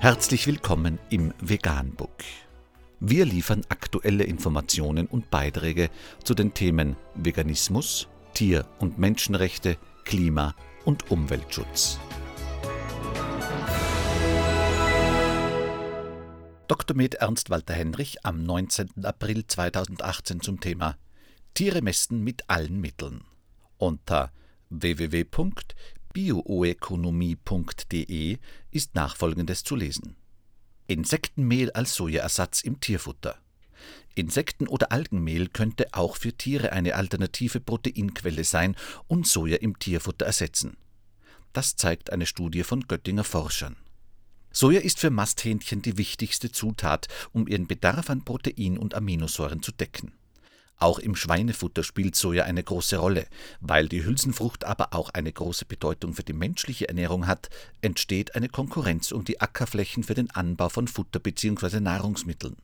Herzlich willkommen im Veganbook. Wir liefern aktuelle Informationen und Beiträge zu den Themen Veganismus, Tier- und Menschenrechte, Klima- und Umweltschutz. Dr. Med Ernst Walter Henrich am 19. April 2018 zum Thema Tiere messen mit allen Mitteln. Unter www.biooekonomie.de ist nachfolgendes zu lesen. Insektenmehl als Sojaersatz im Tierfutter. Insekten- oder Algenmehl könnte auch für Tiere eine alternative Proteinquelle sein und Soja im Tierfutter ersetzen. Das zeigt eine Studie von Göttinger Forschern. Soja ist für Masthähnchen die wichtigste Zutat, um ihren Bedarf an Protein und Aminosäuren zu decken. Auch im Schweinefutter spielt Soja eine große Rolle. Weil die Hülsenfrucht aber auch eine große Bedeutung für die menschliche Ernährung hat, entsteht eine Konkurrenz um die Ackerflächen für den Anbau von Futter bzw. Nahrungsmitteln.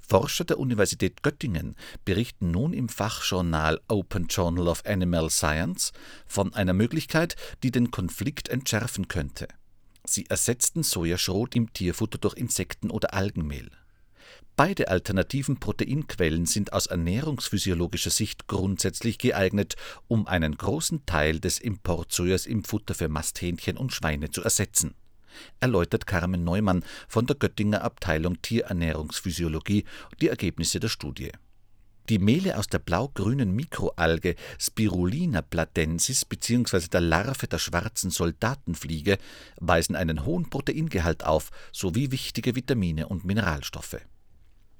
Forscher der Universität Göttingen berichten nun im Fachjournal Open Journal of Animal Science von einer Möglichkeit, die den Konflikt entschärfen könnte. Sie ersetzten Sojaschrot im Tierfutter durch Insekten- oder Algenmehl. Beide alternativen Proteinquellen sind aus ernährungsphysiologischer Sicht grundsätzlich geeignet, um einen großen Teil des Importsojas im Futter für Masthähnchen und Schweine zu ersetzen, erläutert Carmen Neumann von der Göttinger Abteilung Tierernährungsphysiologie die Ergebnisse der Studie. Die Mehle aus der blau-grünen Mikroalge Spirulina platensis bzw. der Larve der schwarzen Soldatenfliege weisen einen hohen Proteingehalt auf sowie wichtige Vitamine und Mineralstoffe.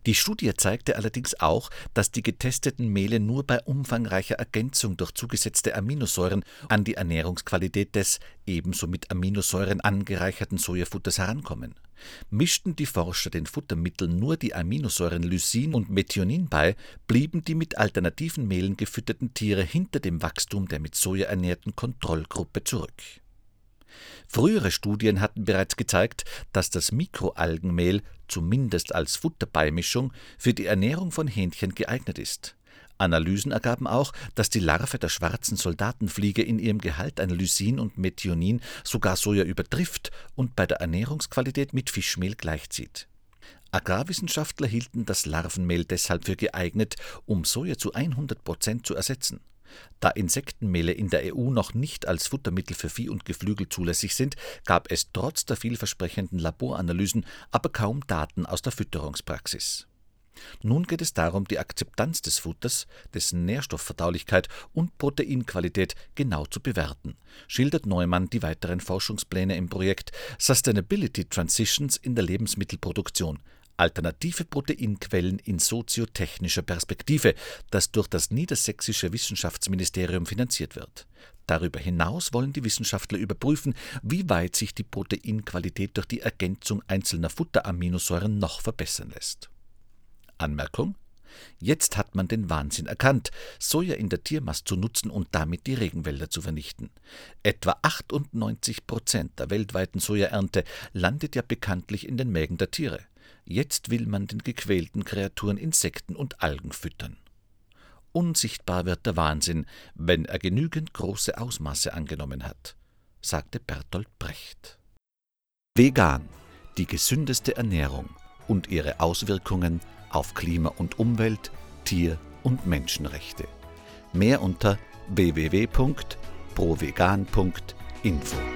Die Studie zeigte allerdings auch, dass die getesteten Mehle nur bei umfangreicher Ergänzung durch zugesetzte Aminosäuren an die Ernährungsqualität des ebenso mit Aminosäuren angereicherten Sojafutters herankommen. Mischten die Forscher den Futtermitteln nur die Aminosäuren Lysin und Methionin bei, blieben die mit alternativen Mehlen gefütterten Tiere hinter dem Wachstum der mit Soja ernährten Kontrollgruppe zurück Frühere Studien hatten bereits gezeigt, dass das Mikroalgenmehl, zumindest als Futterbeimischung, für die Ernährung von Hähnchen geeignet ist. Analysen ergaben auch, dass die Larve der schwarzen Soldatenfliege in ihrem Gehalt an Lysin und Methionin sogar Soja übertrifft und bei der Ernährungsqualität mit Fischmehl gleichzieht. Agrarwissenschaftler hielten das Larvenmehl deshalb für geeignet, um Soja zu 100 Prozent zu ersetzen. Da Insektenmehle in der EU noch nicht als Futtermittel für Vieh und Geflügel zulässig sind, gab es trotz der vielversprechenden Laboranalysen aber kaum Daten aus der Fütterungspraxis. Nun geht es darum, die Akzeptanz des Futters, dessen Nährstoffverdaulichkeit und Proteinqualität genau zu bewerten, schildert Neumann die weiteren Forschungspläne im Projekt Sustainability Transitions in der Lebensmittelproduktion, Alternative Proteinquellen in soziotechnischer Perspektive, das durch das Niedersächsische Wissenschaftsministerium finanziert wird. Darüber hinaus wollen die Wissenschaftler überprüfen, wie weit sich die Proteinqualität durch die Ergänzung einzelner Futteraminosäuren noch verbessern lässt. Anmerkung Jetzt hat man den Wahnsinn erkannt, Soja in der Tiermast zu nutzen und damit die Regenwälder zu vernichten. Etwa 98 Prozent der weltweiten Sojaernte landet ja bekanntlich in den Mägen der Tiere. Jetzt will man den gequälten Kreaturen Insekten und Algen füttern. Unsichtbar wird der Wahnsinn, wenn er genügend große Ausmaße angenommen hat, sagte Bertolt Brecht. Vegan, die gesündeste Ernährung und ihre Auswirkungen auf Klima und Umwelt, Tier- und Menschenrechte. Mehr unter www.provegan.info.